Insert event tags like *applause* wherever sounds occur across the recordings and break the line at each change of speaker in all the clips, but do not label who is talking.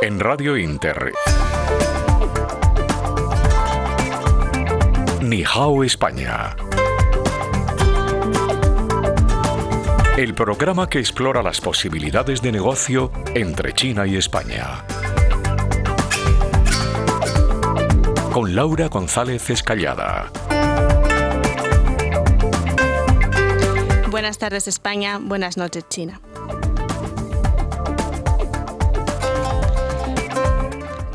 En Radio Inter. Nihao España. El programa que explora las posibilidades de negocio entre China y España. Con Laura González Escallada.
Buenas tardes España, buenas noches China.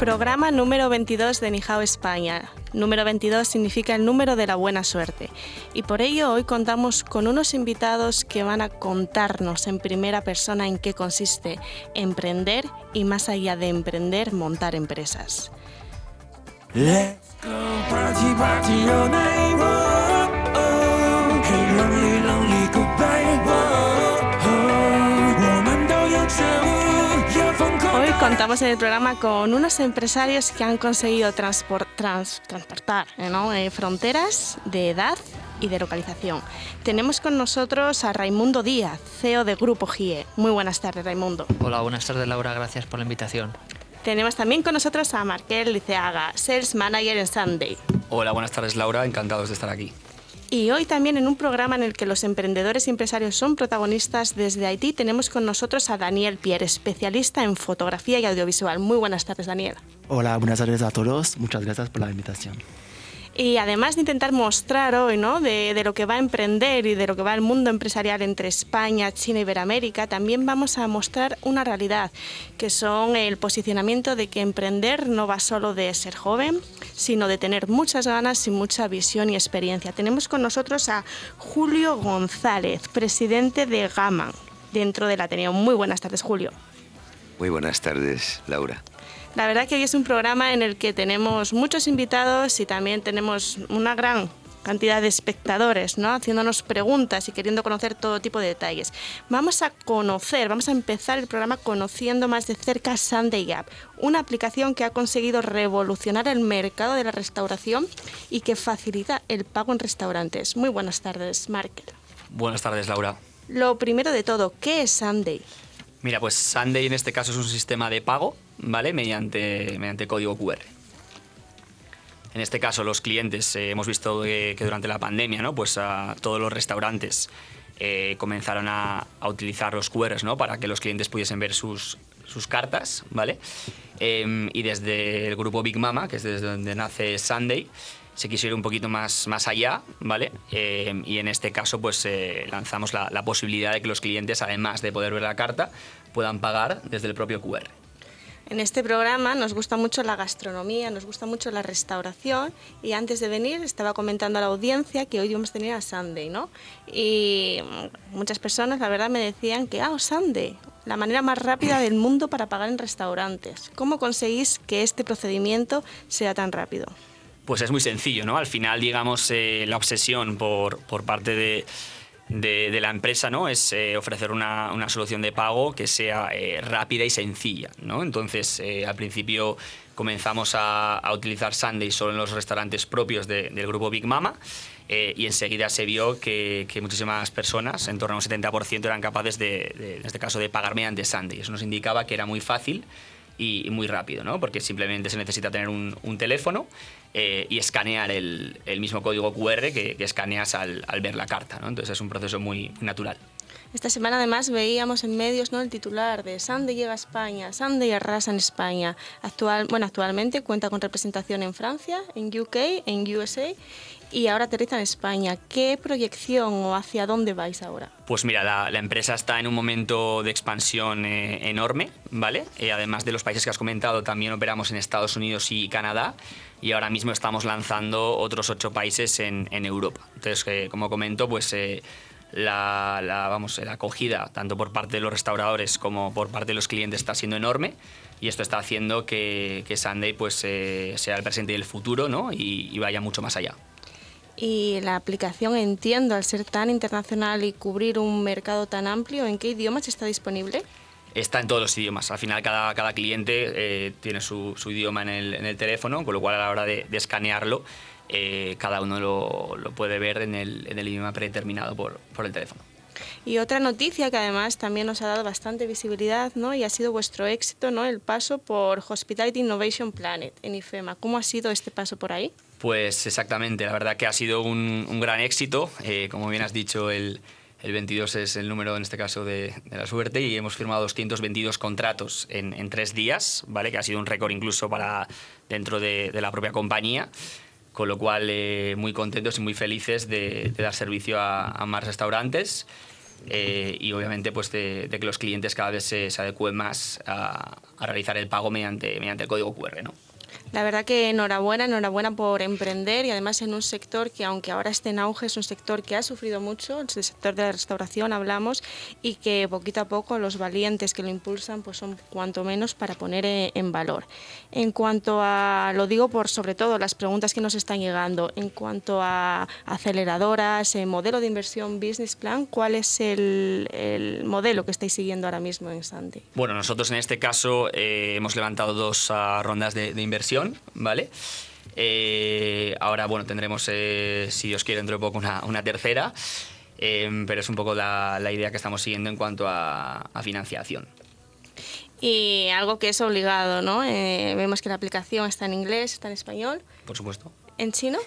Programa número 22 de Nihao España. Número 22 significa el número de la buena suerte. Y por ello hoy contamos con unos invitados que van a contarnos en primera persona en qué consiste emprender y más allá de emprender, montar empresas. Hoy contamos en el programa con unos empresarios que han conseguido transportar eh, eh, fronteras de edad y de localización. Tenemos con nosotros a Raimundo Díaz, CEO de Grupo GIE. Muy buenas tardes, Raimundo.
Hola, buenas tardes, Laura. Gracias por la invitación.
Tenemos también con nosotros a Marquel Liceaga, Sales Manager en Sunday.
Hola, buenas tardes, Laura. Encantados de estar aquí.
Y hoy también en un programa en el que los emprendedores y empresarios son protagonistas desde Haití tenemos con nosotros a Daniel Pierre, especialista en fotografía y audiovisual. Muy buenas tardes, Daniel.
Hola, buenas tardes a todos. Muchas gracias por la invitación.
Y además de intentar mostrar hoy ¿no? de, lo que va a emprender y de lo que va el mundo empresarial entre España, China y Iberoamérica, también vamos a mostrar una realidad, que son el posicionamiento de que emprender no va solo de ser joven, sino de tener muchas ganas y mucha visión y experiencia. Tenemos con nosotros a Julio González, presidente de Gama, dentro del Ateneo. Muy buenas tardes, Julio.
Muy buenas tardes, Laura.
La verdad que hoy es un programa en el que tenemos muchos invitados y también tenemos una gran cantidad de espectadores, ¿no? Haciéndonos preguntas y queriendo conocer todo tipo de detalles. Vamos a conocer, vamos a empezar el programa conociendo más de cerca Sunday App, una aplicación que ha conseguido revolucionar el mercado de la restauración y que facilita el pago en restaurantes. Muy buenas tardes, Markel.
Buenas tardes, Laura.
Lo primero de todo, ¿qué es Sunday?
Mira, pues Sunday en este caso es un sistema de pago ¿vale? Mediante, mediante código QR. En este caso, los clientes, eh, hemos visto que, durante la pandemia, ¿no? Pues a todos los restaurantes eh, comenzaron a, utilizar los QRs, ¿no? Para que los clientes pudiesen ver sus, sus cartas, ¿vale? Em, y desde el grupo Big Mama, que es desde donde nace Sunday, se quiso ir un poquito más, más allá, ¿vale? Em, y en este caso, pues eh, lanzamos la, la posibilidad de que los clientes, además de poder ver la carta, puedan pagar desde el propio QR.
En este programa nos gusta mucho la gastronomía, nos gusta mucho la restauración y antes de venir estaba comentando a la audiencia que hoy íbamos a tener a Sunday, ¿no? Y muchas personas, la verdad, me decían que, ah, Sunday, la manera más rápida del mundo para pagar en restaurantes. ¿Cómo conseguís que este procedimiento sea tan rápido?
Pues es muy sencillo, ¿no? Al final, digamos, eh, la obsesión por, por parte de de, la empresa ¿no? es eh, ofrecer una, solución de pago que sea eh, rápida y sencilla. ¿no? Entonces, eh, al principio comenzamos a, utilizar Sunday solo en los restaurantes propios del grupo Big Mama y enseguida se vio que, muchísimas personas, en torno a un 70%, eran capaces de, en este caso, de pagar mediante Sunday. Eso nos indicaba que era muy fácil y, muy rápido, ¿no? porque simplemente se necesita tener un, teléfono eh, y escanear el, mismo código QR que, escaneas al, ver la carta. ¿no? Entonces es un proceso muy, natural.
Esta semana además veíamos en medios ¿no? el titular de Sande llega a España, Sande arrasa en España. Actual, bueno, actualmente cuenta con representación en Francia, en UK, en USA y ahora aterriza en España. ¿Qué proyección o hacia dónde vais ahora?
Pues mira, la, empresa está en un momento de expansión eh, enorme, ¿vale? Eh, además de los países que has comentado, también operamos en Estados Unidos y Canadá y ahora mismo estamos lanzando otros ocho países en, Europa. Entonces, eh, como comento, pues... La, vamos, la acogida, tanto por parte de los restauradores como por parte de los clientes, está siendo enorme y esto está haciendo que, que Sunday pues, sea el presente y el futuro ¿no? y vaya mucho más allá.
Y la aplicación, entiendo, al ser tan internacional y cubrir un mercado tan amplio, ¿en qué idiomas está disponible?
Está en todos los idiomas. Al final cada, cada cliente eh, tiene su, su, idioma en el, en el, teléfono, con lo cual a la hora de, escanearlo, eh, cada uno lo, lo, puede ver en el, en el idioma predeterminado por, por el teléfono.
Y otra noticia que además también nos ha dado bastante visibilidad ¿no? y ha sido vuestro éxito, ¿no? el paso por Hospitality Innovation Planet en IFEMA. ¿Cómo ha sido este paso por ahí?
Pues exactamente, la verdad que ha sido un, gran éxito. Eh, como bien has dicho, el, el 22 es el número, en este caso, de, la suerte y hemos firmado 222 contratos en, tres días, ¿vale? que ha sido un récord incluso para dentro de, la propia compañía. Con lo cual, eh, muy contentos y muy felices de, dar servicio a, más restaurantes. Eh, y obviamente pues de, de, que los clientes cada vez se, se adecúen más a, a, realizar el pago mediante, mediante el código QR. ¿no?
La verdad que enhorabuena, enhorabuena por emprender y además en un sector que aunque ahora esté en auge es un sector que ha sufrido mucho, el sector de la restauración hablamos y que poquito a poco los valientes que lo impulsan pues son cuanto menos para poner eh, en valor. En cuanto a, lo digo por sobre todo las preguntas que nos están llegando, en cuanto a aceleradoras, eh, modelo de inversión, business plan, ¿cuál es el, el, modelo que estáis siguiendo ahora mismo en Santi?
Bueno, nosotros en este caso eh, hemos levantado dos uh, rondas de, de inversión ¿vale? Eh, ahora, bueno, tendremos, eh, si Dios quiere, dentro de poco una, una tercera, eh, pero es un poco la, la, idea que estamos siguiendo en cuanto a, a financiación.
Y algo que es obligado, ¿no? Eh, vemos que la aplicación está en inglés, está en español.
Por supuesto.
¿En chino?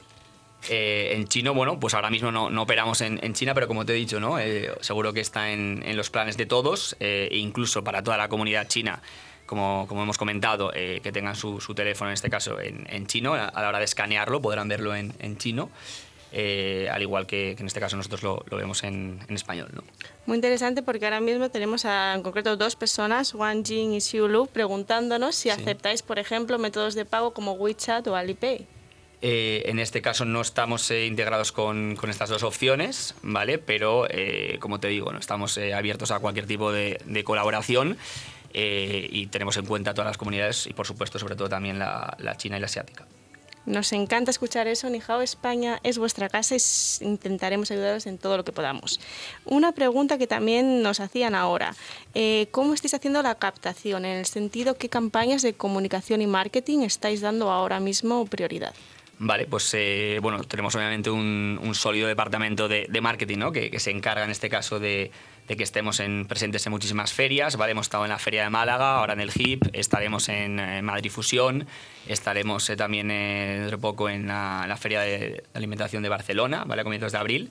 Eh, en chino, bueno, pues ahora mismo no, no operamos en, en, China, pero como te he dicho, ¿no? Eh, seguro que está en, en, los planes de todos, e incluso para toda la comunidad china como, como, hemos comentado, eh, que tengan su, su, teléfono, en este caso, en, en chino. A, la hora de escanearlo podrán verlo en, en chino. Eh, al igual que, que, en este caso nosotros lo, lo vemos en, en, español. ¿no?
Muy interesante porque ahora mismo tenemos a, en concreto dos personas, Wang Jing y Xiu Lu, preguntándonos si sí. aceptáis, por ejemplo, métodos de pago como WeChat o Alipay.
Eh, en este caso no estamos eh, integrados con, con, estas dos opciones, ¿vale? Pero, eh, como te digo, no estamos eh, abiertos a cualquier tipo de, de colaboración eh, y tenemos en cuenta todas las comunidades y, por supuesto, sobre todo también la, la china y la asiática.
Nos encanta escuchar eso. Nijao España es vuestra casa y intentaremos ayudaros en todo lo que podamos. Una pregunta que también nos hacían ahora. Eh, ¿Cómo estáis haciendo la captación? En el sentido, ¿qué campañas de comunicación y marketing estáis dando ahora mismo prioridad?
Vale, pues eh, bueno, tenemos obviamente un, un sólido departamento de, de marketing, ¿no? Que, que, se encarga en este caso de, de que estemos en, presentes en muchísimas ferias, ¿vale? Hemos estado en la Feria de Málaga, ahora en el HIP, estaremos en, en Madrid Fusión, estaremos eh, también eh, dentro de poco en la, en la, Feria de Alimentación de Barcelona, ¿vale? A comienzos de abril.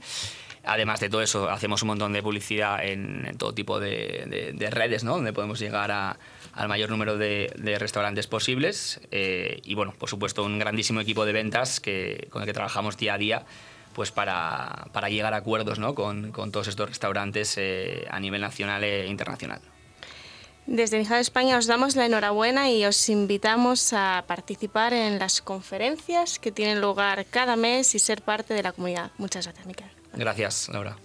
Además de todo eso, hacemos un montón de publicidad en, en todo tipo de, de, de, redes, ¿no? Donde podemos llegar a, al mayor número de, de restaurantes posibles. Eh, y bueno, por supuesto, un grandísimo equipo de ventas que, con el que trabajamos día a día pues para, para llegar a acuerdos ¿no? con, con, todos estos restaurantes eh, a nivel nacional e internacional.
Desde Nijado España os damos la enhorabuena y os invitamos a participar en las conferencias que tienen lugar cada mes y ser parte de la comunidad. Muchas gracias, Miquel.
Gracias, Laura.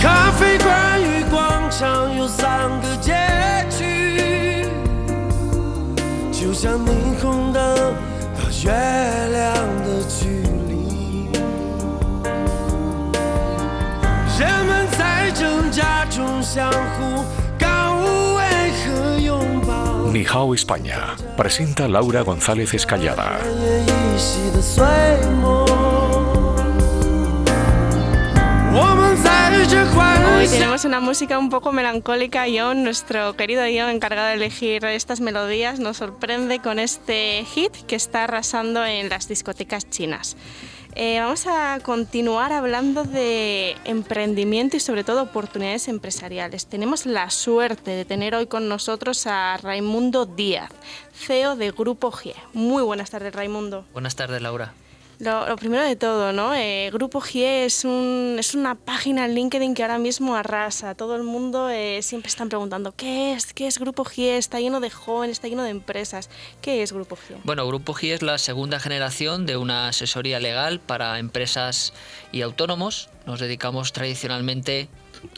咖啡馆与广场有三个 就像霓虹灯到月亮的距离。人们在挣扎中相互感悟，为何拥抱？
Nihao España presenta Laura González Escallada.
Hoy tenemos una música un poco melancólica. John, nuestro querido John, encargado de elegir estas melodías, nos sorprende con este hit que está arrasando en las discotecas chinas. Eh, vamos a continuar hablando de emprendimiento y sobre todo oportunidades empresariales. Tenemos la suerte de tener hoy con nosotros a Raimundo Díaz, CEO de Grupo G. Muy buenas tardes, Raimundo.
Buenas tardes, Laura.
Lo, primero de todo, ¿no? Eh, Grupo GIE es, un, es una página en LinkedIn que ahora mismo arrasa. Todo el mundo eh, siempre están preguntando, ¿qué es? ¿Qué es Grupo GIE? Está lleno de jóvenes, está lleno de empresas. ¿Qué es Grupo GIE?
Bueno, Grupo GIE es la segunda generación de una asesoría legal para empresas y autónomos. Nos dedicamos tradicionalmente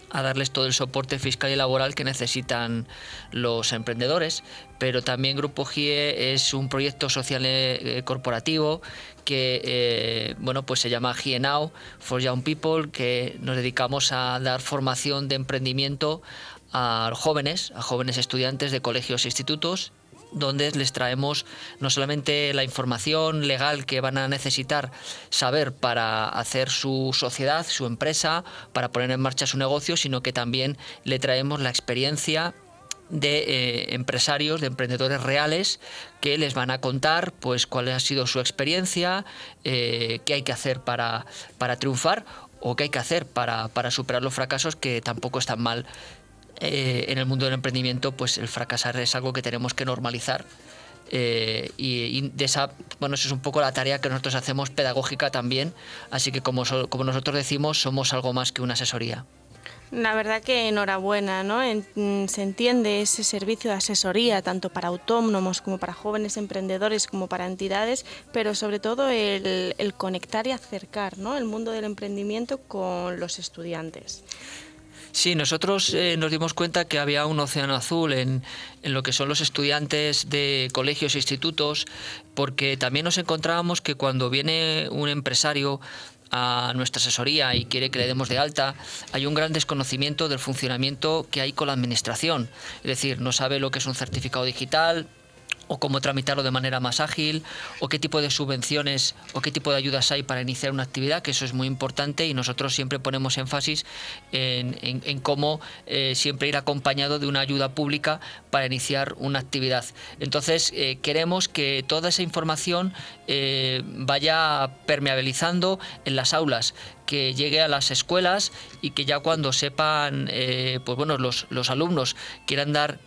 a darles todo el soporte fiscal y laboral que necesitan los emprendedores, pero también Grupo GIE es un proyecto social eh, corporativo que eh, bueno pues se llama GIE Now for Young People, que nos dedicamos a dar formación de emprendimiento a jóvenes, a jóvenes estudiantes de colegios e institutos donde les traemos no solamente la información legal que van a necesitar saber para hacer su sociedad, su empresa, para poner en marcha su negocio, sino que también le traemos la experiencia de eh, empresarios, de emprendedores reales que les van a contar pues cuál ha sido su experiencia, eh, qué hay que hacer para, para triunfar o qué hay que hacer para, para superar los fracasos que tampoco están mal eh, en el mundo del emprendimiento, pues el fracasar es algo que tenemos que normalizar. Eh, y, de esa, bueno, eso es un poco la tarea que nosotros hacemos pedagógica también. Así que como, como nosotros decimos, somos algo más que una asesoría.
La verdad que enhorabuena, ¿no? Mm, se entiende ese servicio de asesoría tanto para autónomos como para jóvenes emprendedores como para entidades, pero sobre todo el, el conectar y acercar ¿no? el mundo del emprendimiento con los estudiantes.
Sí, nosotros eh, nos dimos cuenta que había un océano azul en, en, lo que son los estudiantes de colegios e institutos, porque también nos encontrábamos que cuando viene un empresario a nuestra asesoría y quiere que le demos de alta, hay un gran desconocimiento del funcionamiento que hay con la administración. Es decir, no sabe lo que es un certificado digital, o cómo tramitarlo de manera más ágil, o qué tipo de subvenciones o qué tipo de ayudas hay para iniciar una actividad, que eso es muy importante y nosotros siempre ponemos énfasis en, cómo eh, siempre ir acompañado de una ayuda pública para iniciar una actividad. Entonces, eh, queremos que toda esa información eh, vaya permeabilizando en las aulas, que llegue a las escuelas y que ya cuando sepan, pues bueno, los, los alumnos quieran dar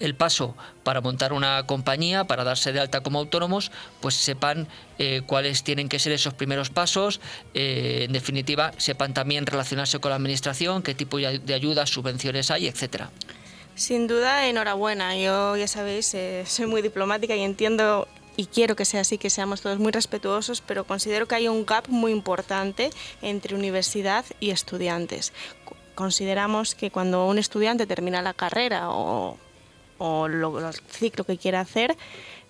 el paso para montar una compañía, para darse de alta como autónomos, pues sepan eh, cuáles tienen que ser esos primeros pasos, eh, en definitiva, sepan también relacionarse con la administración, qué tipo de ayudas, subvenciones hay, etcétera.
Sin duda, enhorabuena. Yo, ya sabéis, eh, soy muy diplomática y entiendo y quiero que sea así, que seamos todos muy respetuosos, pero considero que hay un gap muy importante entre universidad y estudiantes. Consideramos que cuando un estudiante termina la carrera o o lo, el ciclo que quiera hacer,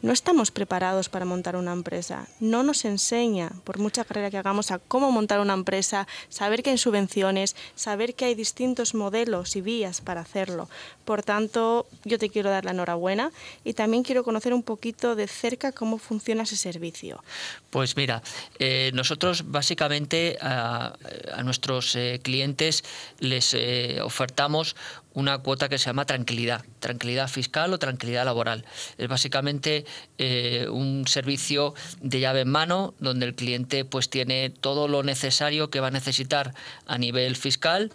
no estamos preparados para montar una empresa. No nos enseña, por mucha carrera que hagamos, a cómo montar una empresa, saber que hay subvenciones, saber que hay distintos modelos y vías para hacerlo. Por tanto, yo te quiero dar la enhorabuena y también quiero conocer un poquito de cerca cómo funciona ese servicio.
Pues mira, eh, nosotros básicamente a, nuestros eh, clientes les eh, ofertamos una cuota que se llama tranquilidad, tranquilidad fiscal o tranquilidad laboral. Es básicamente eh, un servicio de llave en mano donde el cliente pues tiene todo lo necesario que va a necesitar a nivel fiscal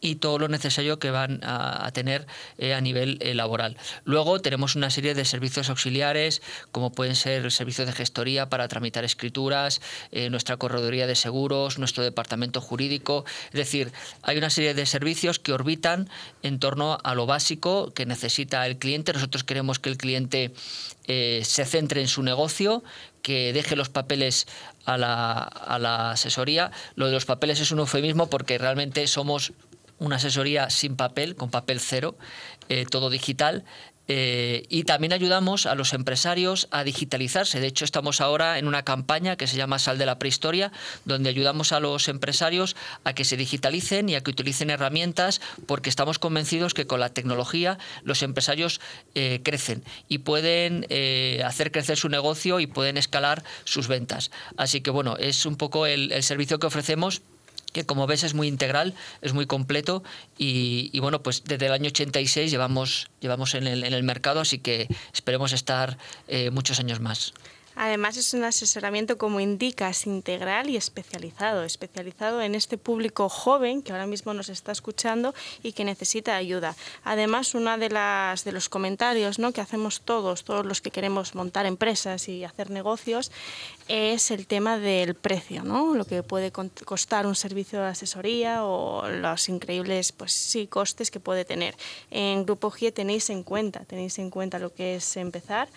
y todo lo necesario que van a, tener eh, a nivel eh, laboral. Luego tenemos una serie de servicios auxiliares, como pueden ser el servicio de gestoría para tramitar escrituras, eh, nuestra correduría de seguros, nuestro departamento jurídico. Es decir, hay una serie de servicios que orbitan en torno a lo básico que necesita el cliente. Nosotros queremos que el cliente se centre en su negocio, que deje los papeles a la, a la asesoría. Lo de los papeles es un eufemismo porque realmente somos una asesoría sin papel, con papel cero, eh, todo digital. Eh, y también ayudamos a los empresarios a digitalizarse. De hecho, estamos ahora en una campaña que se llama Sal de la Prehistoria, donde ayudamos a los empresarios a que se digitalicen y a que utilicen herramientas, porque estamos convencidos que con la tecnología los empresarios eh, crecen y pueden hacer crecer su negocio y pueden escalar sus ventas. Así que, bueno, es un poco el servicio que ofrecemos que como ves es muy integral, es muy completo y, bueno, pues desde el año 86 llevamos, llevamos en, el, en el mercado, así que esperemos estar eh, muchos años más.
Además es un asesoramiento, como indicas, integral y especializado, especializado en este público joven que ahora mismo nos está escuchando y que necesita ayuda. Además, uno de, las, de los comentarios ¿no? que hacemos todos, todos los que queremos montar empresas y hacer negocios, es el tema del precio, ¿no? lo que puede costar un servicio de asesoría o los increíbles pues, sí, costes que puede tener. En Grupo GIE tenéis en cuenta, tenéis en cuenta lo que es empezar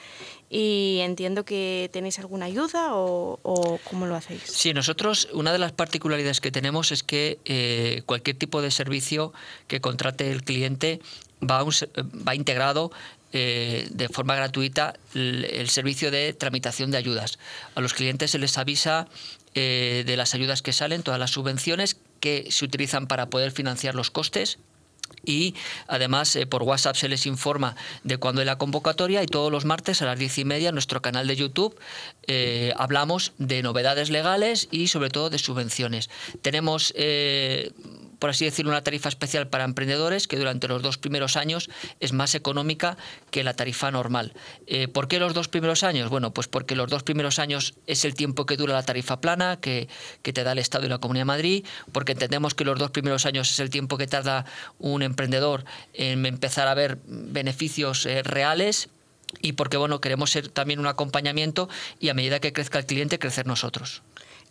y entiendo que tenéis alguna ayuda o, cómo lo hacéis.
Sí, nosotros una de las particularidades que tenemos es que eh, cualquier tipo de servicio que contrate el cliente va, va integrado eh, de forma gratuita el, servicio de tramitación de ayudas. A los clientes se les avisa eh, de las ayudas que salen, todas las subvenciones que se utilizan para poder financiar los costes y además eh, por WhatsApp se les informa de cuándo es la convocatoria y todos los martes a las diez y media en nuestro canal de YouTube eh, hablamos de novedades legales y sobre todo de subvenciones. Tenemos eh, por así decirlo, una tarifa especial para emprendedores que durante los dos primeros años es más económica que la tarifa normal. Eh, ¿Por qué los dos primeros años? Bueno, pues porque los dos primeros años es el tiempo que dura la tarifa plana que, te da el Estado y la Comunidad de Madrid, porque entendemos que los dos primeros años es el tiempo que tarda un emprendedor en empezar a ver beneficios eh, reales y porque bueno queremos ser también un acompañamiento y a medida que crezca el cliente crecer nosotros.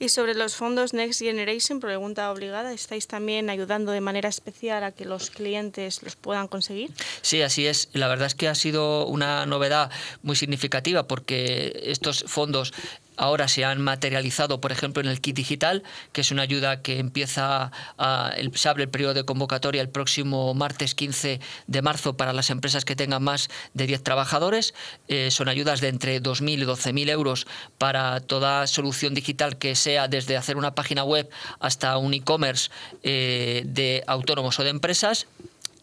Y sobre los fondos Next Generation, pregunta obligada, ¿estáis también ayudando de manera especial a que los clientes los puedan conseguir?
Sí, así es. La verdad es que ha sido una novedad muy significativa porque estos fondos ahora se han materializado, por ejemplo, en el kit digital, que es una ayuda que empieza, a, se abre el periodo de convocatoria el próximo martes 15 de marzo para las empresas que tengan más de 10 trabajadores. Eh, son ayudas de entre 2.000 y 12.000 euros para toda solución digital que sea desde hacer una página web hasta un e-commerce eh, de autónomos o de empresas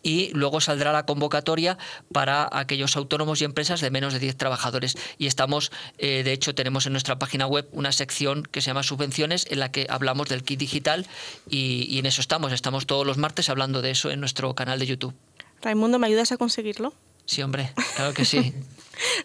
y luego saldrá la convocatoria para aquellos autónomos y empresas de menos de 10 trabajadores. Y estamos, eh, de hecho, tenemos en nuestra página web una sección que se llama subvenciones en la que hablamos del kit digital y, y en eso estamos. Estamos todos los martes hablando de eso en nuestro canal de YouTube.
Raimundo, ¿me ayudas a conseguirlo?
Sí, hombre, claro que sí. *laughs*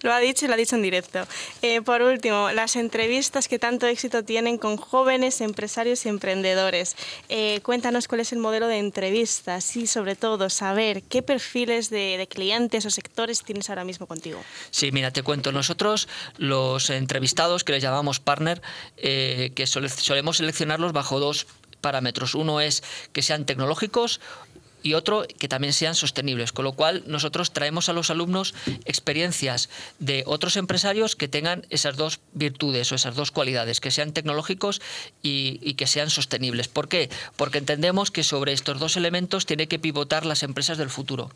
lo ha dicho y lo ha dicho en directo. Eh, por último, las entrevistas que tanto éxito tienen con jóvenes empresarios y emprendedores. Eh, cuéntanos cuál es el modelo de entrevistas y sobre todo saber qué perfiles de, clientes o sectores tienes ahora mismo contigo.
Sí, mira, te cuento. Nosotros los entrevistados, que les llamamos partner, eh, que solemos seleccionarlos bajo dos parámetros. Uno es que sean tecnológicos y otro que también sean sostenibles. Con lo cual nosotros traemos a los alumnos experiencias de otros empresarios que tengan esas dos virtudes o esas dos cualidades, que sean tecnológicos y, que sean sostenibles. ¿Por qué? Porque entendemos que sobre estos dos elementos tiene que pivotar las empresas del futuro.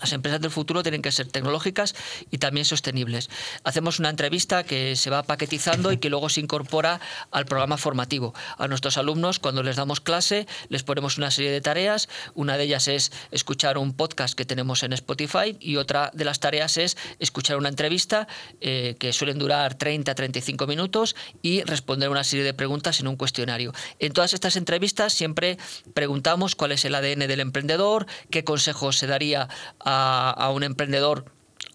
Las empresas del futuro tienen que ser tecnológicas y también sostenibles. Hacemos una entrevista que se va paquetizando y que luego se incorpora al programa formativo. A nuestros alumnos, cuando les damos clase, les ponemos una serie de tareas. Una de ellas es escuchar un podcast que tenemos en Spotify y otra de las tareas es escuchar una entrevista eh, que suelen durar 30-35 minutos y responder una serie de preguntas en un cuestionario. En todas estas entrevistas siempre preguntamos cuál es el ADN del emprendedor, qué consejos se daría a, un emprendedor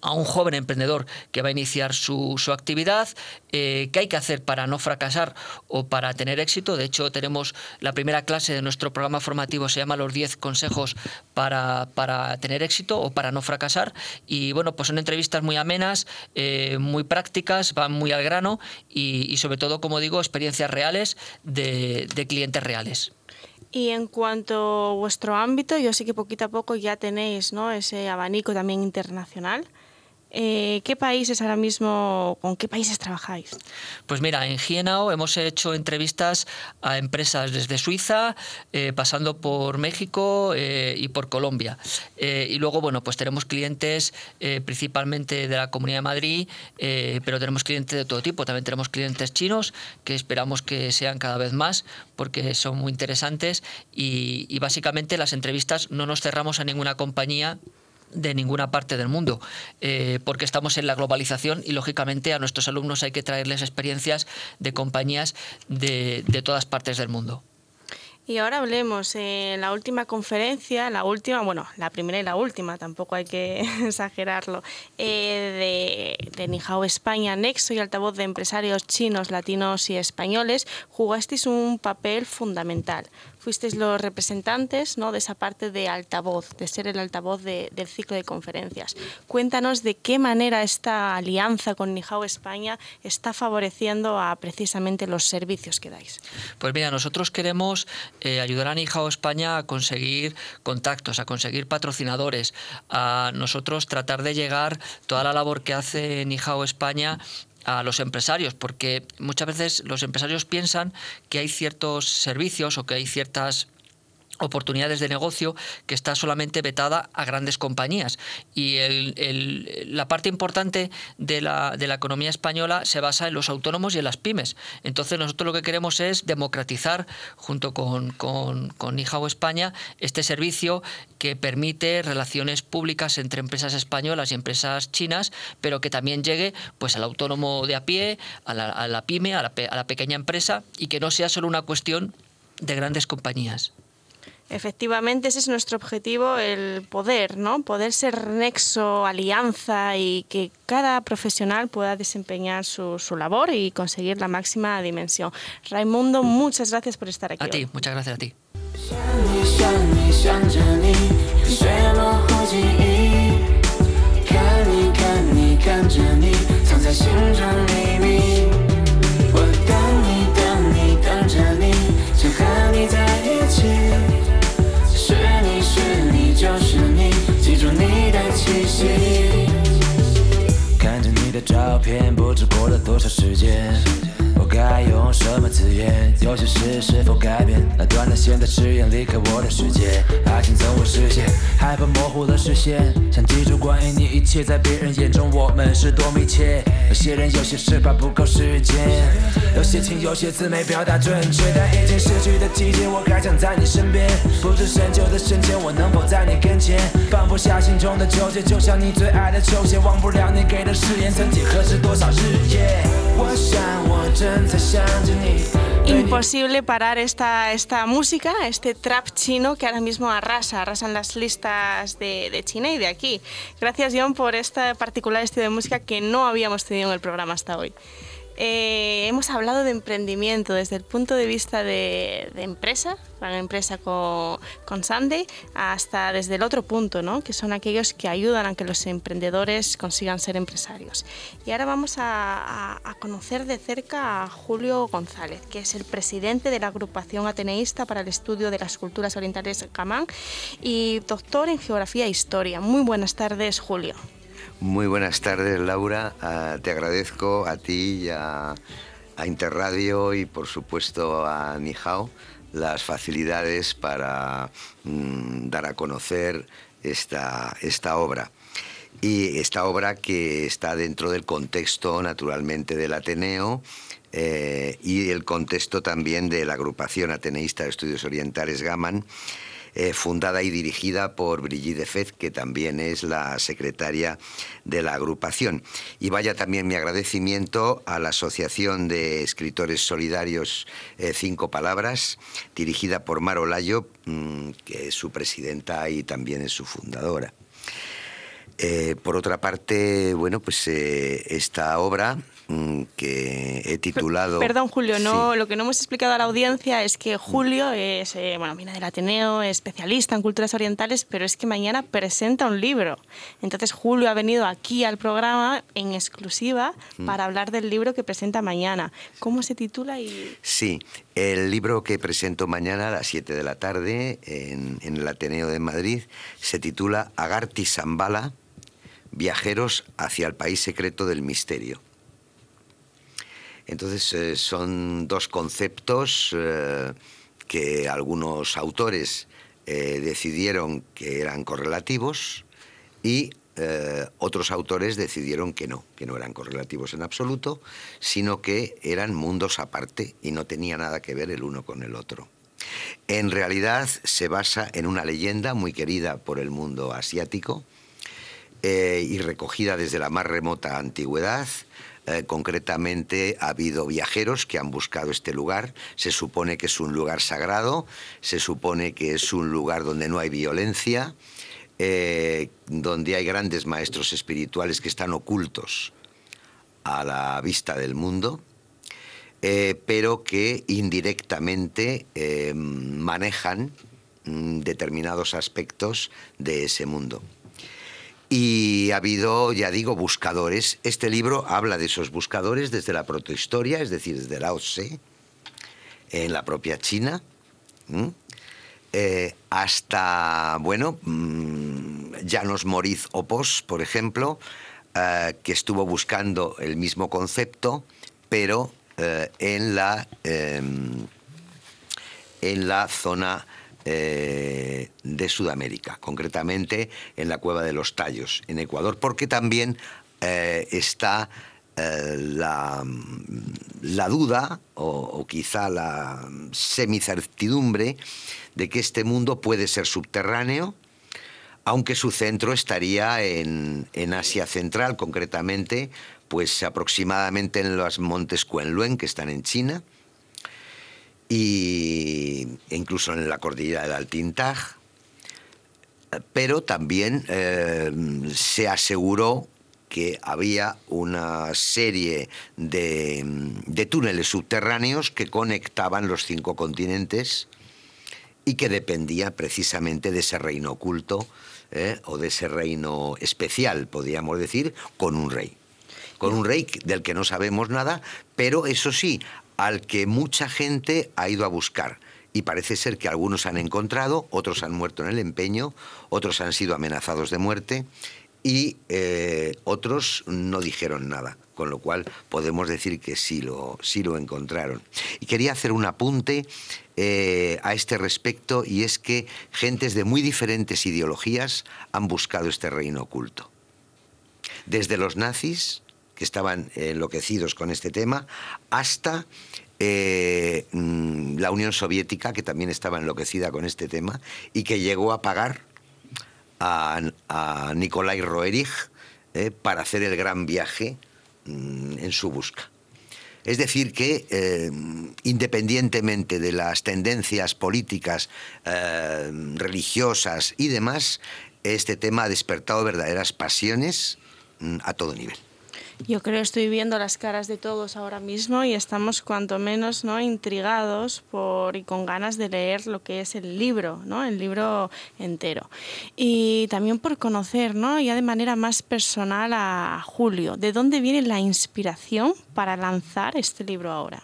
a un joven emprendedor que va a iniciar su, actividad, eh, qué hay que hacer para no fracasar o para tener éxito. De hecho, tenemos la primera clase de nuestro programa formativo, se llama Los 10 consejos para, tener éxito o para no fracasar. Y bueno, pues son entrevistas muy amenas, eh, muy prácticas, van muy al grano y, sobre todo, como digo, experiencias reales de clientes reales.
Y en cuanto a vuestro ámbito, yo sé que poquito a poco ya tenéis ¿no? ese abanico también internacional. Eh, ¿Qué países ahora mismo, con qué países trabajáis?
Pues mira, en Gienao hemos hecho entrevistas a empresas desde Suiza, eh, pasando por México eh, y por Colombia. y luego, bueno, pues tenemos clientes principalmente de la Comunidad de Madrid, pero tenemos clientes de todo tipo. También tenemos clientes chinos que esperamos que sean cada vez más porque son muy interesantes y básicamente las entrevistas no nos cerramos a ninguna compañía de ninguna parte del mundo, eh, porque estamos en la globalización y lógicamente a nuestros alumnos hay que traerles experiencias de compañías de, de todas partes del mundo.
Y ahora hablemos en la última conferencia, la última, bueno, la primera y la última, tampoco hay que *laughs* exagerarlo, eh, de, de España, Nexo y altavoz de empresarios chinos, latinos y españoles, jugasteis un papel fundamental fuisteis los representantes ¿no? de esa parte de altavoz, de ser el altavoz del ciclo de conferencias. Cuéntanos de qué manera esta alianza con Nihao España está favoreciendo a precisamente los servicios que dais.
Pues mira, nosotros queremos eh, ayudar a Nihao España a conseguir contactos, a conseguir patrocinadores, a nosotros tratar de llegar toda la labor que hace Nihao España a los empresarios, porque muchas veces los empresarios piensan que hay ciertos servicios o que hay ciertas oportunidades de negocio que está solamente vetada a grandes compañías. Y la parte importante de la, de la, economía española se basa en los autónomos y en las pymes. Entonces nosotros lo que queremos es democratizar, junto con, con, con España, este servicio que permite relaciones públicas entre empresas españolas y empresas chinas, pero que también llegue pues, al autónomo de a pie, a la, a la pyme, a la, a la pequeña empresa y que no sea solo una cuestión de grandes compañías.
Efectivamente, ese es nuestro objetivo, el poder, ¿no? Poder ser nexo, alianza y que cada profesional pueda desempeñar su, su labor y conseguir la máxima dimensión. Raimundo, muchas gracias por estar aquí.
A ti, muchas gracias a ti.
看着你的照片，不知过了多少时间。该用什么字眼？有些事是否改变？那断了线的誓言，离开我的世界，爱情从我视线，害怕模糊了视线想记住关于你一切，在别人眼中我们是多密切。有些人有些事怕不够时间，有些情有些字没表达准确。但已经逝去的季节，我还想在你身边。不知深秋的深浅，我能否在你跟前？放不下心中的纠结，就像你最爱的球鞋，忘不了你给的誓言，曾几何时多少日夜。
Imposible parar esta, esta música, este trap chino que ahora mismo arrasa, arrasan las listas de, de, China y de aquí. Gracias John por este particular estilo de música que no habíamos tenido en el programa hasta hoy. Eh, hemos hablado de emprendimiento desde el punto de vista de, de empresa, la empresa con, con, Sunday, hasta desde el otro punto, ¿no? que son aquellos que ayudan a que los emprendedores consigan ser empresarios. Y ahora vamos a, a, a conocer de cerca a Julio González, que es el presidente de la agrupación ateneísta para el estudio de las culturas orientales Camán y doctor en geografía e historia. Muy buenas tardes, Julio.
Muy buenas tardes, Laura. Uh, te agradezco a ti y a, Interradio y, por supuesto, a Nihao las facilidades para mm, dar a conocer esta, esta obra. Y esta obra que está dentro del contexto, naturalmente, del Ateneo eh, y el contexto también de la agrupación ateneísta de estudios orientales Gaman, eh, fundada y dirigida por Brigitte Fez, que también es la secretaria de la agrupación. Y vaya también mi agradecimiento a la Asociación de Escritores Solidarios eh, Cinco Palabras, dirigida por Mar Olayo, mmm, que es su presidenta y también es su fundadora. Eh, por otra parte, bueno, pues esta obra Mm, que he titulado...
Perdón, Julio, no, sí. lo que no hemos explicado a la audiencia es que Julio es, eh, bueno, viene del Ateneo, es especialista en culturas orientales, pero es que mañana presenta un libro. Entonces Julio ha venido aquí al programa en exclusiva mm. para hablar del libro que presenta mañana. ¿Cómo se titula? Y...
Sí, el libro que presento mañana a las 7 de la tarde en, en el Ateneo de Madrid se titula Agarti Zambala, Viajeros hacia el país secreto del misterio. Entonces eh, son dos conceptos eh, que algunos autores eh, decidieron que eran correlativos y otros autores decidieron que no, que no eran correlativos en absoluto, sino que eran mundos aparte y no tenía nada que ver el uno con el otro. En realidad se basa en una leyenda muy querida por el mundo asiático y recogida desde la más remota antigüedad, eh, concretamente ha habido viajeros que han buscado este lugar. Se supone que es un lugar sagrado, se supone que es un lugar donde no hay violencia, eh, donde hay grandes maestros espirituales que están ocultos a la vista del mundo, eh, pero que indirectamente manejan mm, determinados aspectos de ese mundo. Y ha habido, ya digo, buscadores. Este libro habla de esos buscadores desde la protohistoria, es decir, desde Lao Tse, en la propia China, eh, hasta, bueno, Janos Moriz Opos, por ejemplo, eh, que estuvo buscando el mismo concepto, pero eh, en, la, em, en la zona eh, de Sudamérica, concretamente en la Cueva de los Tallos, en Ecuador, porque también eh, está eh, la, la, duda o, quizá la semicertidumbre de que este mundo puede ser subterráneo, aunque su centro estaría en, en Asia Central, concretamente, pues aproximadamente en los montes Kunlun, que están en China, y incluso en la cordillera del Altintag, pero también eh, se aseguró que había una serie de, de, túneles subterráneos que conectaban los cinco continentes y que dependía precisamente de ese reino oculto eh, o de ese reino especial, podríamos decir, con un rey. Con un rey del que no sabemos nada, pero eso sí, al que mucha gente ha ido a buscar. Y parece ser que algunos han encontrado, otros han muerto en el empeño, otros han sido amenazados de muerte y eh, otros no dijeron nada, con lo cual podemos decir que sí lo, lo encontraron. Y quería hacer un apunte eh, a este respecto y es que gentes de muy diferentes ideologías han buscado este reino oculto. Desde los nazis, que estaban enloquecidos con este tema, hasta eh, mm, la Unión Soviética, que también estaba enloquecida con este tema, y que llegó a pagar a, Nikolai Roerich eh, para hacer el gran viaje mm, en su busca. Es decir, que eh, independientemente de las tendencias políticas, religiosas y demás, este tema ha despertado verdaderas pasiones mm, a todo nivel.
Yo creo que estoy viendo las caras de todos ahora mismo y estamos cuanto menos ¿no? intrigados por, y con ganas de leer lo que es el libro, ¿no? el libro entero. Y también por conocer ¿no? ya de manera más personal a Julio, ¿de dónde viene la inspiración para lanzar este libro ahora?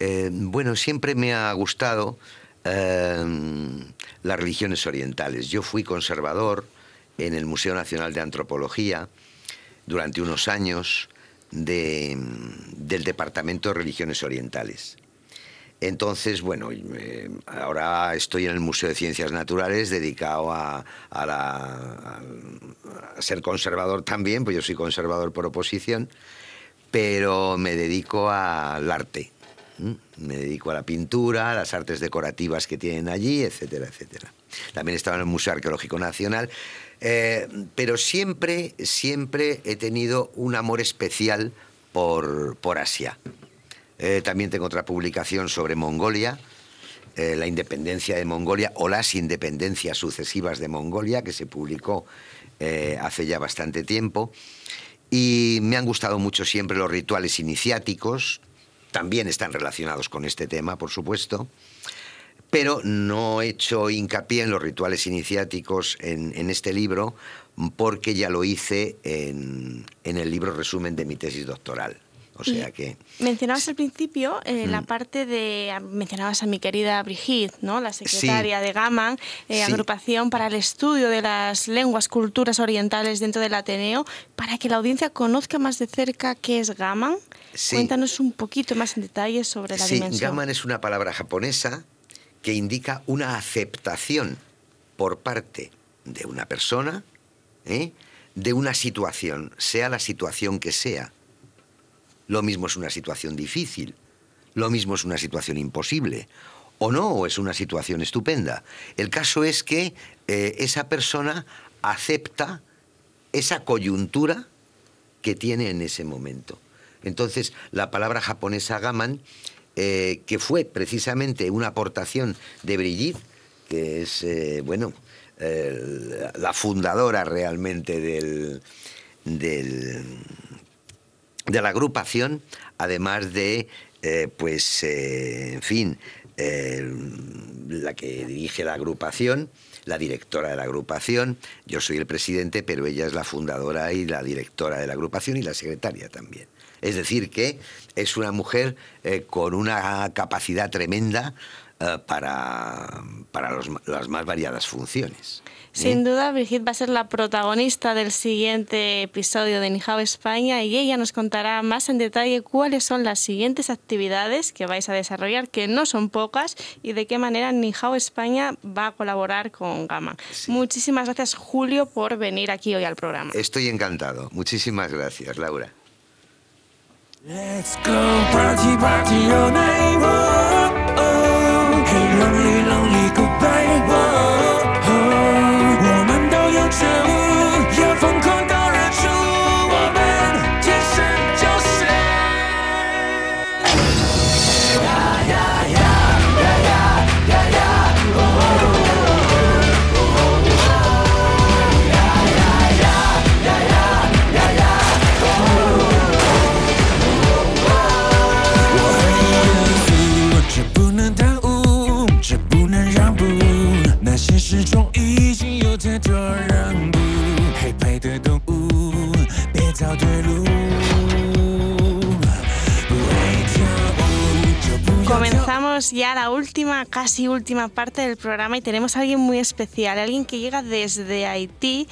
Eh, bueno, siempre me ha gustado eh, las religiones orientales. Yo fui conservador en el Museo Nacional de Antropología durante unos años del Departamento de Religiones Orientales. Entonces, bueno, eh, ahora estoy en el Museo de Ciencias Naturales dedicado a, ser conservador también, pues yo soy conservador por oposición, pero me dedico al arte. Me dedico a la pintura, a las artes decorativas que tienen allí, etcétera, etcétera. También estaba en el Museo Arqueológico Nacional eh, pero siempre, siempre he tenido un amor especial por, por Asia. Eh, también tengo otra publicación sobre Mongolia, eh, la independencia de Mongolia o las independencias sucesivas de Mongolia, que se publicó hace ya bastante tiempo. Y me han gustado mucho siempre los rituales iniciáticos, también están relacionados con este tema, por supuesto pero no he hecho hincapié en los rituales iniciáticos en, este libro porque ya lo hice en, el libro resumen de mi tesis doctoral. O sea que...
Mencionabas al principio eh, la mm. parte de... Mencionabas a mi querida Brigitte, ¿no? la secretaria de GAMAN, eh, Agrupación para el Estudio de las Lenguas, Culturas Orientales dentro del Ateneo, para que la audiencia conozca más de cerca qué es GAMAN. Cuéntanos un poquito más en detalle sobre la dimensión.
GAMAN es una palabra japonesa que indica una aceptación por parte de una persona ¿eh? de una situación, sea la situación que sea. Lo mismo es una situación difícil, lo mismo es una situación imposible, o no, o es una situación estupenda. El caso es que eh, esa persona acepta esa coyuntura que tiene en ese momento. Entonces, la palabra japonesa gaman eh, que fue precisamente una aportación de Brigitte, que es, eh, bueno, la fundadora realmente del, de la agrupación, además de, eh, pues, fin, la que dirige la agrupación, la directora de la agrupación, yo soy el presidente, pero ella es la fundadora y la directora de la agrupación y la secretaria también. Es decir, que es una mujer eh, con una capacidad tremenda eh, para, para los- las más variadas funciones.
Sin duda, Brigitte va a ser la protagonista del siguiente episodio de Nijao España y ella nos contará más en detalle cuáles son las siguientes actividades que vais a desarrollar, que no son pocas, y de qué manera Nijao España va a colaborar con Gama. Muchísimas gracias, Julio, por venir aquí hoy al programa.
Estoy encantado. Muchísimas gracias, Laura.
Let's go party party night long. 那现实中已经有太多让步。黑白的动物，别找对路，不会跳舞就不要跳舞。
Comenzamos ya la última, casi última parte del programa y tenemos a alguien muy especial, alguien que llega desde Haití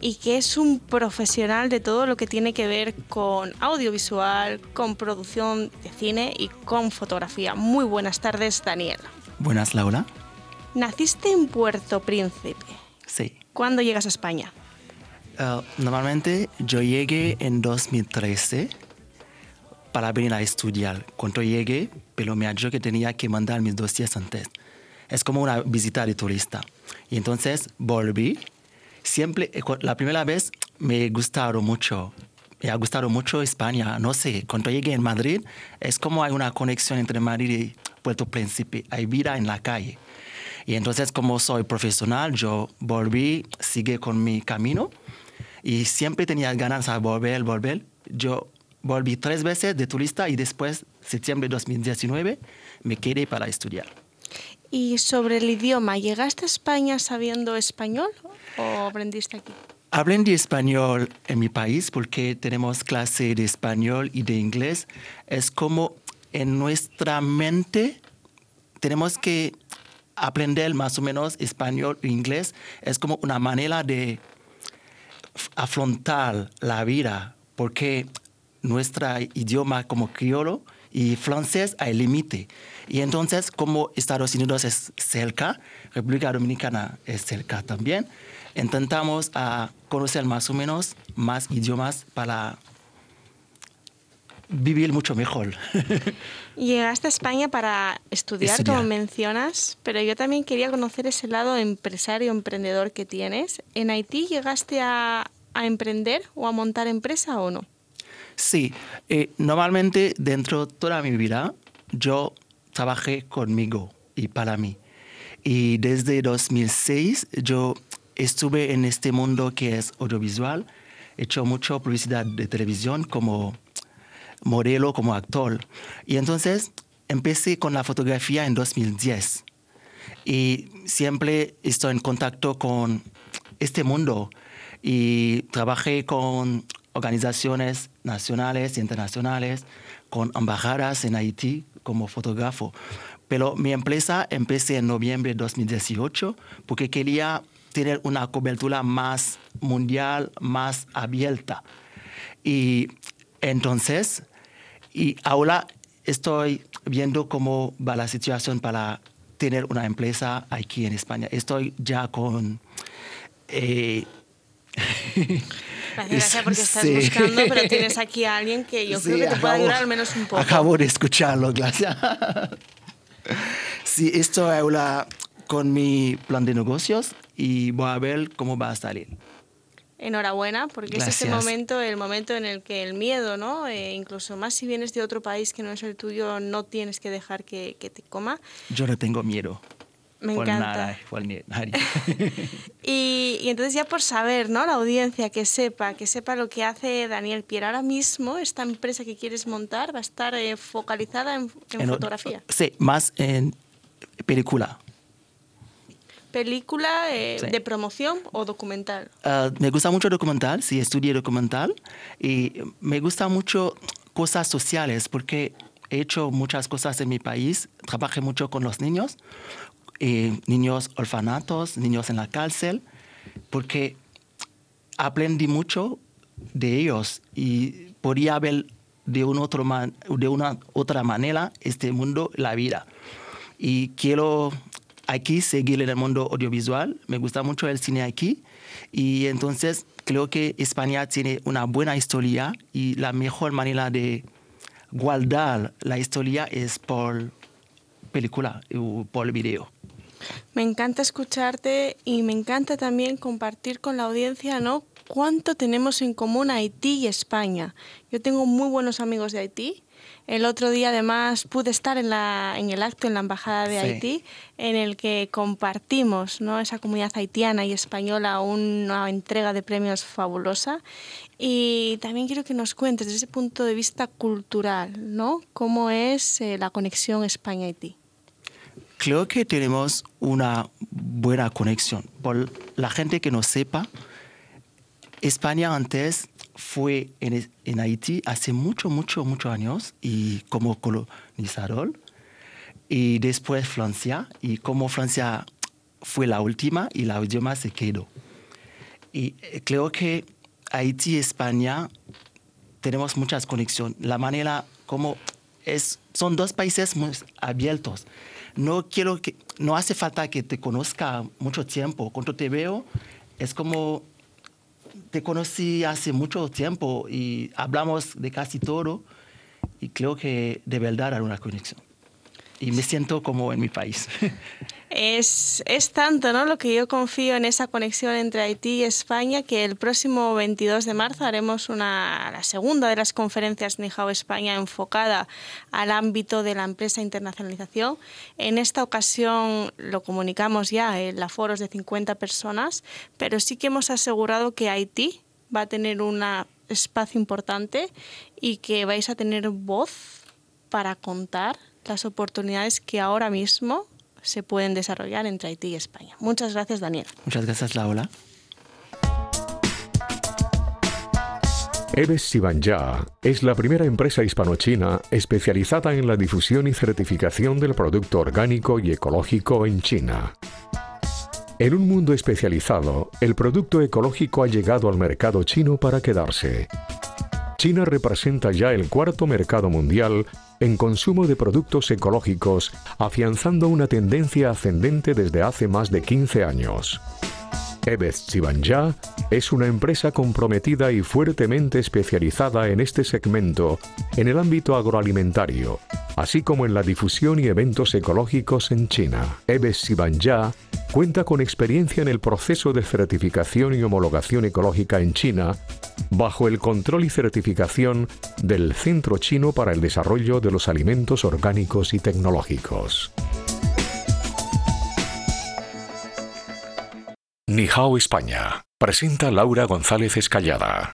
y que es un profesional de todo lo que tiene que ver con audiovisual, con producción de cine y con fotografía. Muy buenas tardes, Daniel.
Buenas, Laura.
Naciste en Puerto Príncipe.
Sí.
¿Cuándo llegas a España?
Uh, normalmente yo llegué en 2013 para venir a estudiar. Cuando llegué, pero me dicho que tenía que mandar mis dossiers antes. Es como una visita de turista. Y entonces volví. Siempre, eh, la primera vez me gustaron mucho. Me ha gustado mucho España. No sé, cuando llegué en Madrid, es como hay una conexión entre Madrid y Puerto Príncipe. Hay vida en la calle. Y entonces, como soy profesional, yo volví, sigue con mi camino y siempre tenía ganas de volver, volver. Yo volví tres veces de turista y después, septiembre de 2019, me quedé para estudiar.
Y sobre el idioma, ¿llegaste a España sabiendo español o aprendiste aquí?
Aprendí español en mi país porque tenemos clase de español y de inglés. Es como en nuestra mente tenemos que aprender más o menos español e inglés. Es como una manera de afrontar la vida porque nuestro idioma como criollo y francés hay límite. Y entonces, como Estados Unidos es cerca, República Dominicana es cerca también, intentamos conocer más o menos más idiomas para vivir mucho mejor.
Llegaste a España para estudiar,
Estudiar.
como mencionas, pero yo también quería conocer ese lado empresario, emprendedor que tienes. ¿En Haití llegaste a, a emprender o a montar empresa o no?
Sí, eh, normalmente dentro de toda mi vida yo trabajé conmigo y para mí. Y desde 2006 yo estuve en este mundo que es audiovisual, he hecho mucho publicidad de televisión como modelo, como actor. Y entonces empecé con la fotografía en 2010 y siempre estoy en contacto con este mundo y trabajé con organizaciones nacionales e internacionales, con embajadas en Haití como fotógrafo. Pero mi empresa empecé en noviembre de 2018 porque quería tener una cobertura más mundial, más abierta. Y entonces, y ahora estoy viendo cómo va la situación para tener una empresa aquí en España. Estoy ya con... eh,
Gracias, *laughs* gracias porque estás
Sí.
buscando, pero *laughs* tienes aquí a alguien que yo
Sí,
creo que te puede
acabo-
ayudar al menos un poco.
Acabo de escucharlo, gracias. sí, estoy ahora con mi plan de negocios y voy a ver cómo va a salir.
Enhorabuena, porque es este
Gracias.
momento, el momento en el que el miedo, ¿no? Eh, incluso más si vienes de otro país que no es el tuyo, no tienes que dejar que, que te coma.
Yo no tengo miedo.
Me
por
encanta.
Nada, por ni- nadie.
Y, y entonces ya por saber, ¿no? La audiencia que sepa, que sepa lo que hace Daniel Pierre. Ahora mismo esta empresa que quieres montar va a estar eh, focalizada en, en
En o-
fotografía.
Sí, más en película.
¿Película eh,
Sí.
de promoción o documental?
Ah, me gusta mucho documental, sí, estudié documental y me gusta mucho cosas sociales porque he hecho muchas cosas en mi país, trabajé mucho con los niños eh, niños orfanatos, niños en la cárcel, porque aprendí mucho de ellos y podía ver de, un otro de una otra manera este mundo, la vida. Y quiero aquí seguir en el mundo audiovisual, me gusta mucho el cine aquí y entonces creo que España tiene una buena historia y la mejor manera de guardar la historia es por película o por video.
Me encanta escucharte y me encanta también compartir con la audiencia, ¿no? Cuánto tenemos en común Haití y España. Yo tengo muy buenos amigos de Haití. El otro día además pude estar en, la, en el acto en la Embajada de Haití en el que compartimos ¿no? esa comunidad haitiana y española una entrega de premios fabulosa. Y también quiero que nos cuentes desde ese punto de vista cultural, ¿no? ¿Cómo es eh, la conexión España-Haití?
creo que tenemos una buena conexión. Por la gente que no sepa, España antes fue en, Haití hace mucho, mucho, muchos años y como colonizador. Y después Francia, y como Francia fue la última y la última se quedó. Y eh, creo que Haití y España tenemos muchas conexiones. La manera como es, son dos países muy abiertos no quiero que, no hace falta que te conozca mucho tiempo. Cuando te veo, es como te conocí hace mucho tiempo y hablamos de casi todo y creo que de verdad hay una conexión. Y me siento como en mi país. *laughs*
Es, es, tanto ¿no? lo que yo confío en esa conexión entre Haití y España que el próximo 22 de marzo haremos una, la segunda de las conferencias Nijao España enfocada al ámbito de la empresa internacionalización. En esta ocasión lo comunicamos ya, el aforo es de 50 personas, pero sí que hemos asegurado que Haití va a tener un espacio importante y que vais a tener voz para contar las oportunidades que ahora mismo se pueden desarrollar entre Haití y España. Muchas gracias, Daniel.
Muchas gracias, Laura.
Eves Sibanja es la primera empresa hispano-china especializada en la difusión y certificación del producto orgánico y ecológico en China. En un mundo especializado, el producto ecológico ha llegado al mercado chino para quedarse. China representa ya el cuarto mercado mundial en consumo de productos ecológicos, afianzando una tendencia ascendente desde hace más de 15 años. Ebez Chibanja es una empresa comprometida y fuertemente especializada en este segmento en el ámbito agroalimentario, así como en la difusión y eventos ecológicos en China. Ebez Chibanja cuenta con experiencia en el proceso de certificación y homologación ecológica en China, bajo el control y certificación del Centro Chino para el Desarrollo de los Alimentos Orgánicos y Tecnológicos. Nihao España presenta Laura González Escallada.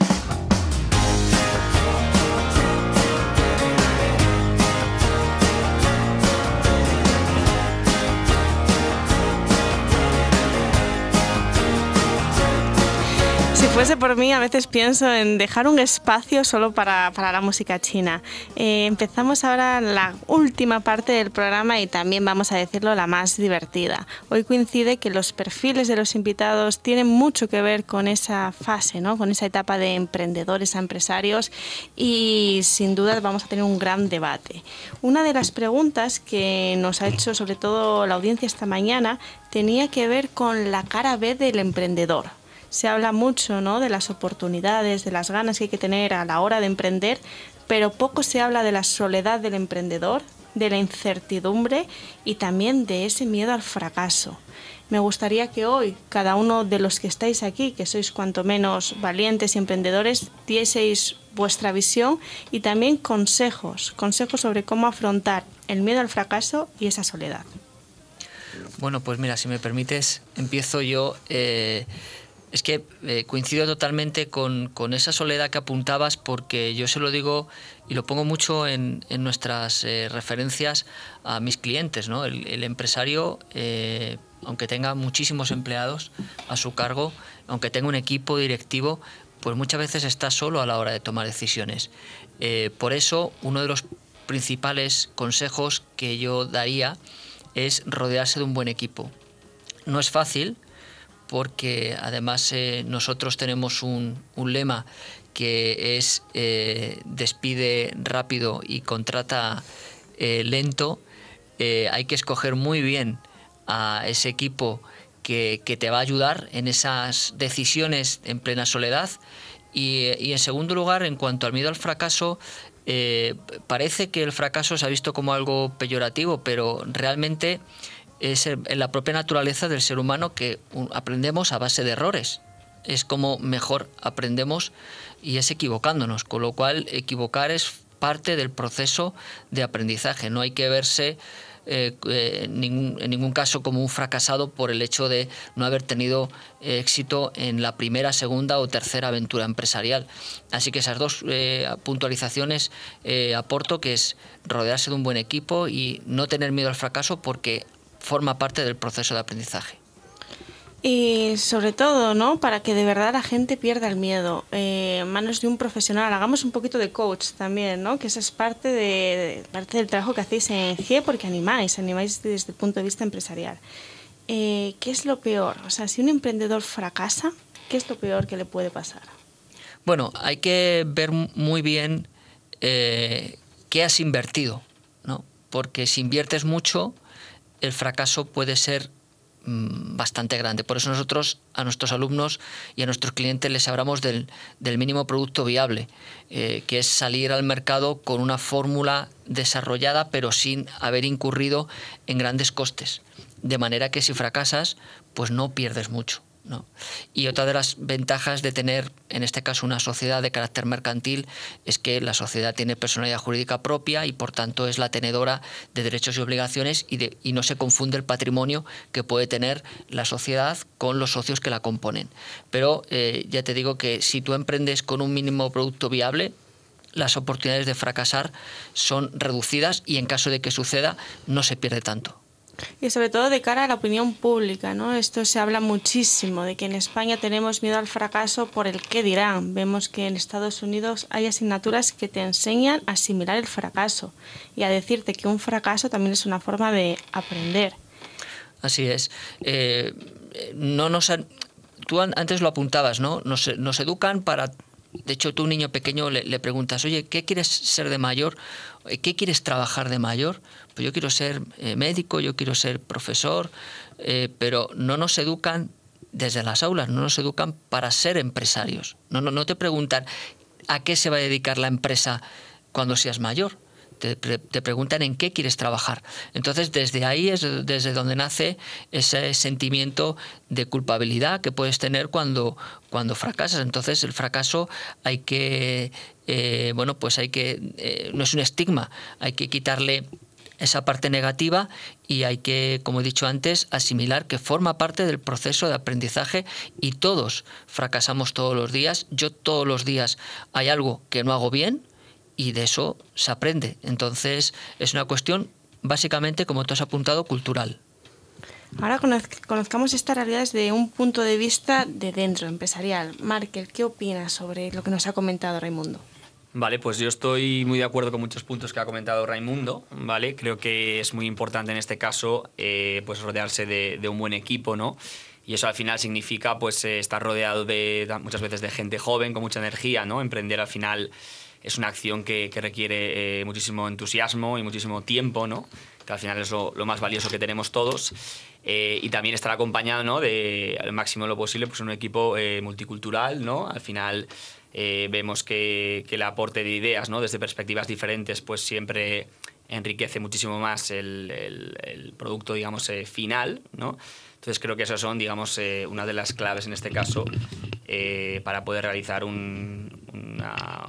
Fuese por mí, a veces pienso en dejar un espacio solo para, para la música china. Eh, empezamos ahora la última parte del programa y también vamos a decirlo la más divertida. Hoy coincide que los perfiles de los invitados tienen mucho que ver con esa fase, ¿no? con esa etapa de emprendedores a empresarios y sin duda vamos a tener un gran debate. Una de las preguntas que nos ha hecho sobre todo la audiencia esta mañana tenía que ver con la cara B del emprendedor se habla mucho ¿no? de las oportunidades, de las ganas que hay que tener a la hora de emprender, pero poco se habla de la soledad del emprendedor, de la incertidumbre y también de ese miedo al fracaso. Me gustaría que hoy cada uno de los que estáis aquí, que sois cuanto menos valientes y emprendedores, dieseis vuestra visión y también consejos, consejos sobre cómo afrontar el miedo al fracaso y esa soledad.
Bueno, pues mira, si me permites, empiezo yo. Eh, es que eh, coincido totalmente con, esa soledad que apuntabas porque yo se lo digo y lo pongo mucho en, nuestras eh, referencias a mis clientes. ¿no? El, empresario, eh, aunque tenga muchísimos empleados a su cargo, aunque tenga un equipo directivo, pues muchas veces está solo a la hora de tomar decisiones. por eso, uno de los principales consejos que yo daría es rodearse de un buen equipo. No es fácil porque además eh, nosotros tenemos un, lema que es eh, despide rápido y contrata eh, lento. hay que escoger muy bien a ese equipo que, te va a ayudar en esas decisiones en plena soledad. Y, y en segundo lugar, en cuanto al miedo al fracaso, parece que el fracaso se ha visto como algo peyorativo, pero realmente es en la propia naturaleza del ser humano que aprendemos a base de errores. Es como mejor aprendemos y es equivocándonos, con lo cual equivocar es parte del proceso de aprendizaje. No hay que verse eh, eh, en, ningún, caso como un fracasado por el hecho de no haber tenido eh, éxito en la primera, segunda o tercera aventura empresarial. Así que esas dos puntualizaciones aporto, que es rodearse de un buen equipo y no tener miedo al fracaso porque forma parte del proceso de aprendizaje.
Y sobre todo, ¿no? Para que de verdad la gente pierda el miedo. Eh, manos de un profesional. Hagamos un poquito de coach también, ¿no? Que eso es parte, de, parte del trabajo que hacéis en GIE porque animáis, animáis desde el punto de vista empresarial. Eh, ¿Qué es lo peor? O sea, si un emprendedor fracasa, ¿qué es lo peor que le puede pasar?
Bueno, hay que ver muy bien eh, qué has invertido, ¿no? Porque si inviertes mucho, el fracaso puede ser Mm, bastante grande. Por eso nosotros a nuestros alumnos y a nuestros clientes les hablamos del, mínimo producto viable, eh, que es salir al mercado con una fórmula desarrollada pero sin haber incurrido en grandes costes. De manera que si fracasas, pues no pierdes mucho. Y otra de las ventajas de tener, en este caso, una sociedad de carácter mercantil es que la sociedad tiene personalidad jurídica propia y, por tanto, es la tenedora de derechos y obligaciones y, de, y no se confunde el patrimonio que puede tener la sociedad con los socios que la componen. Pero eh, ya te digo que si tú emprendes con un mínimo producto viable, las oportunidades de fracasar son reducidas y en caso de que suceda no se pierde tanto.
Y sobre todo de cara a la opinión pública, ¿no? Esto se habla muchísimo de que en España tenemos miedo al fracaso por el qué dirán. Vemos que en Estados Unidos hay asignaturas que te enseñan a asimilar el fracaso y a decirte que un fracaso también es una forma de aprender.
Así es. Eh, no nos tú antes lo apuntabas, ¿no? Nos, nos educan para de hecho, tú un niño pequeño le, preguntas, oye, ¿qué quieres ser de mayor? ¿Qué quieres trabajar de mayor? Pues yo quiero ser eh, médico, yo quiero ser profesor, eh, pero no nos educan desde las aulas, no nos educan para ser empresarios. No, no, no te preguntan a qué se va a dedicar la empresa cuando seas mayor te, preguntan en qué quieres trabajar. Entonces, desde ahí es desde donde nace ese sentimiento de culpabilidad que puedes tener cuando, cuando fracasas. Entonces, el fracaso hay que, eh, bueno, pues hay que, no es un estigma, hay que quitarle esa parte negativa y hay que, como he dicho antes, asimilar que forma parte del proceso de aprendizaje y todos fracasamos todos los días. Yo todos los días hay algo que no hago bien, y de eso se aprende. Entonces es una cuestión básicamente, como tú has apuntado, cultural.
Ahora conozcamos esta realidad desde un punto de vista de dentro, empresarial. Markel, ¿qué opinas sobre lo que nos ha comentado Raimundo?
Vale, pues yo estoy muy de acuerdo con muchos puntos que ha comentado Raimundo, ¿vale? Creo que es muy importante en este caso eh, pues rodearse de, un buen equipo, ¿no? Y eso al final significa pues eh, estar rodeado de muchas veces de gente joven, con mucha energía, ¿no? Emprender al final es una acción que, requiere eh, muchísimo entusiasmo y muchísimo tiempo, ¿no? que al final es lo, más valioso que tenemos todos. Eh, y también estar acompañado ¿no? de, al máximo lo posible pues un equipo multicultural. ¿no? Al final vemos que, el aporte de ideas ¿no? desde perspectivas diferentes pues siempre enriquece muchísimo más el, el, producto digamos, final. ¿no? Entonces creo que esas son digamos, una de las claves en este caso para poder realizar un,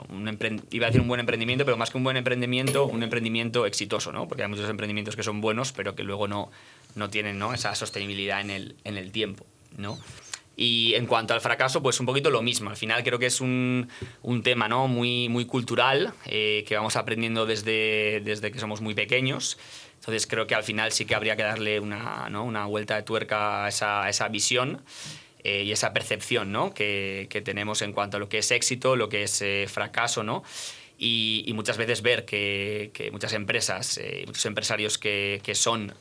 un iba a decir un buen emprendimiento, pero más que un buen emprendimiento, un emprendimiento exitoso, ¿no? Porque hay muchos emprendimientos que son buenos, pero que luego no, no tienen ¿no? esa sostenibilidad en el, en el tiempo, ¿no? Y en cuanto al fracaso, pues un poquito lo mismo. Al final creo que es un, un tema ¿no? muy, muy cultural eh, que vamos aprendiendo desde, desde que somos muy pequeños. Entonces creo que al final sí que habría que darle una, una vuelta de tuerca a esa, esa visión. Eh, y esa percepción ¿no? que, que, tenemos en cuanto a lo que es éxito, lo que es eh, fracaso, ¿no? Y, muchas veces ver que, que muchas empresas, eh, muchos empresarios que, que son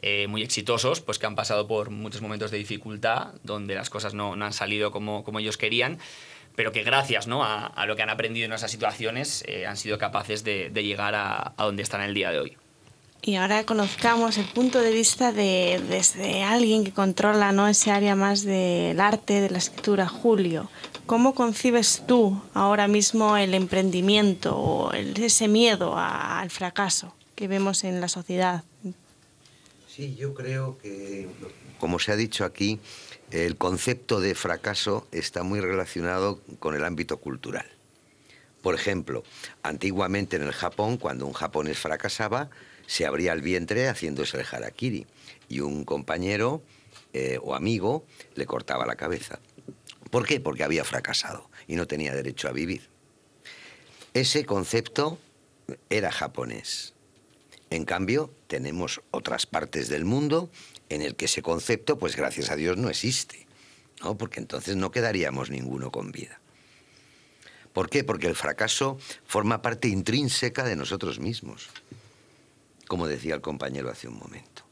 eh, muy exitosos, pues que han pasado por muchos momentos de dificultad, donde las cosas no, han salido como, como ellos querían pero que gracias ¿no? a, lo que han aprendido en esas situaciones eh, han sido capaces de, llegar a, a, donde están el día de hoy.
Y ahora conozcamos el punto de vista de desde alguien que controla ¿no? ese área más del arte, de la escritura, Julio. ¿Cómo concibes tú ahora mismo el emprendimiento o ese miedo al fracaso que vemos en la sociedad?
Sí, yo creo que, como se ha dicho aquí, el concepto de fracaso está muy relacionado con el ámbito cultural. Por ejemplo, antiguamente en el Japón, cuando un japonés fracasaba, se abría el vientre haciéndose el harakiri y un compañero eh, o amigo le cortaba la cabeza. ¿Por qué? Porque había fracasado y no tenía derecho a vivir. Ese concepto era japonés. En cambio, tenemos otras partes del mundo en el que ese concepto, pues gracias a Dios, no existe. ¿no? Porque entonces no quedaríamos ninguno con vida. ¿Por qué? Porque el fracaso forma parte intrínseca de nosotros mismos como decía el compañero hace un momento.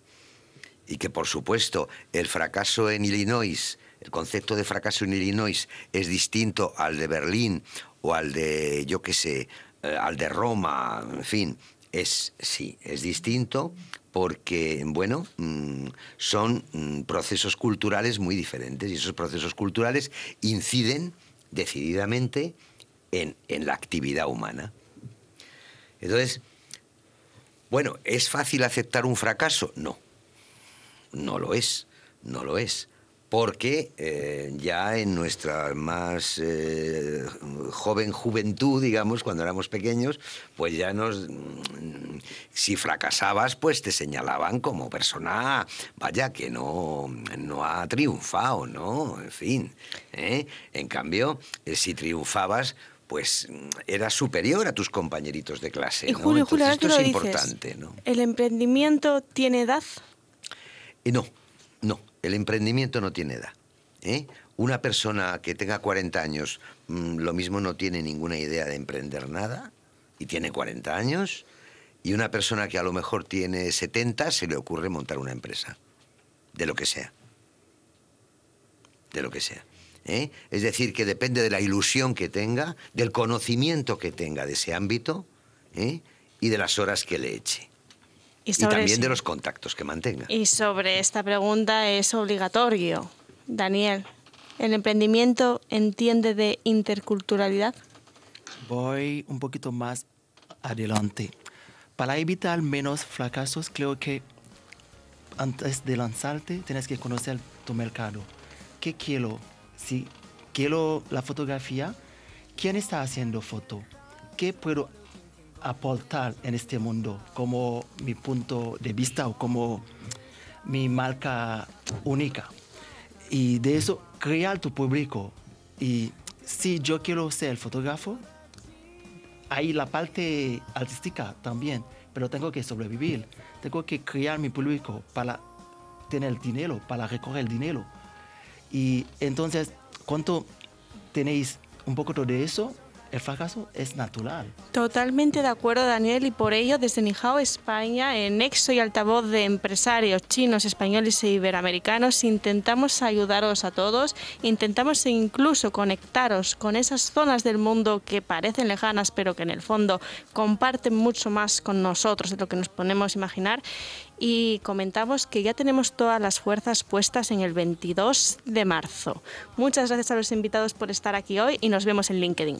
Y que, por supuesto, el fracaso en Illinois, el concepto de fracaso en Illinois es distinto al de Berlín o al de, yo qué sé, eh, al de Roma, en fin, es, sí, es distinto porque, bueno, mm, son mm, procesos culturales muy diferentes y esos procesos culturales inciden decididamente en, en la actividad humana. Entonces, bueno, ¿es fácil aceptar un fracaso? No, no lo es, no lo es. Porque eh, ya en nuestra más eh, joven juventud, digamos, cuando éramos pequeños, pues ya nos... Mm, si fracasabas, pues te señalaban como persona, vaya, que no, no ha triunfado, ¿no? En fin. ¿eh? En cambio, si triunfabas, pues era superior a tus compañeritos de clase.
Y Julio, Julio, esto es importante. ¿no? ¿El emprendimiento tiene edad?
No, no, el emprendimiento no tiene edad. ¿eh? Una persona que tenga 40 años mm, lo mismo no tiene ninguna idea de emprender nada y tiene 40 años, y una persona que a lo mejor tiene 70 se le ocurre montar una empresa, de lo que sea. De lo que sea. ¿eh? es decir, que depende de la ilusión que tenga, del conocimiento que tenga de ese ámbito ¿eh? y de las horas que le eche. Y, también de los contactos que mantenga.
Y sobre esta pregunta es obligatorio. Daniel, ¿el emprendimiento entiende de interculturalidad?
Voy un poquito más adelante. Para evitar menos fracasos, creo que antes de lanzarte tienes que conocer tu mercado. ¿Qué quiero? si quiero la fotografía, ¿quién está haciendo foto? ¿Qué puedo aportar en este mundo como mi punto de vista o como mi marca única? Y de eso, crear tu público. Y si yo quiero ser fotógrafo, hay la parte artística también, pero tengo que sobrevivir. Tengo que crear mi público para tener dinero, para recoger el dinero. Y entonces, ¿cuánto tenéis un poco de eso? El fracaso es natural.
Totalmente de acuerdo, Daniel, y por ello, desde Nijao, España, en Nexo y altavoz de empresarios chinos, españoles e iberoamericanos, intentamos ayudaros a todos, intentamos incluso conectaros con esas zonas del mundo que parecen lejanas, pero que en el fondo comparten mucho más con nosotros de lo que nos ponemos a imaginar y comentamos que ya tenemos todas las fuerzas puestas en el 22 de marzo. Muchas gracias a los invitados por estar aquí hoy y nos vemos en LinkedIn.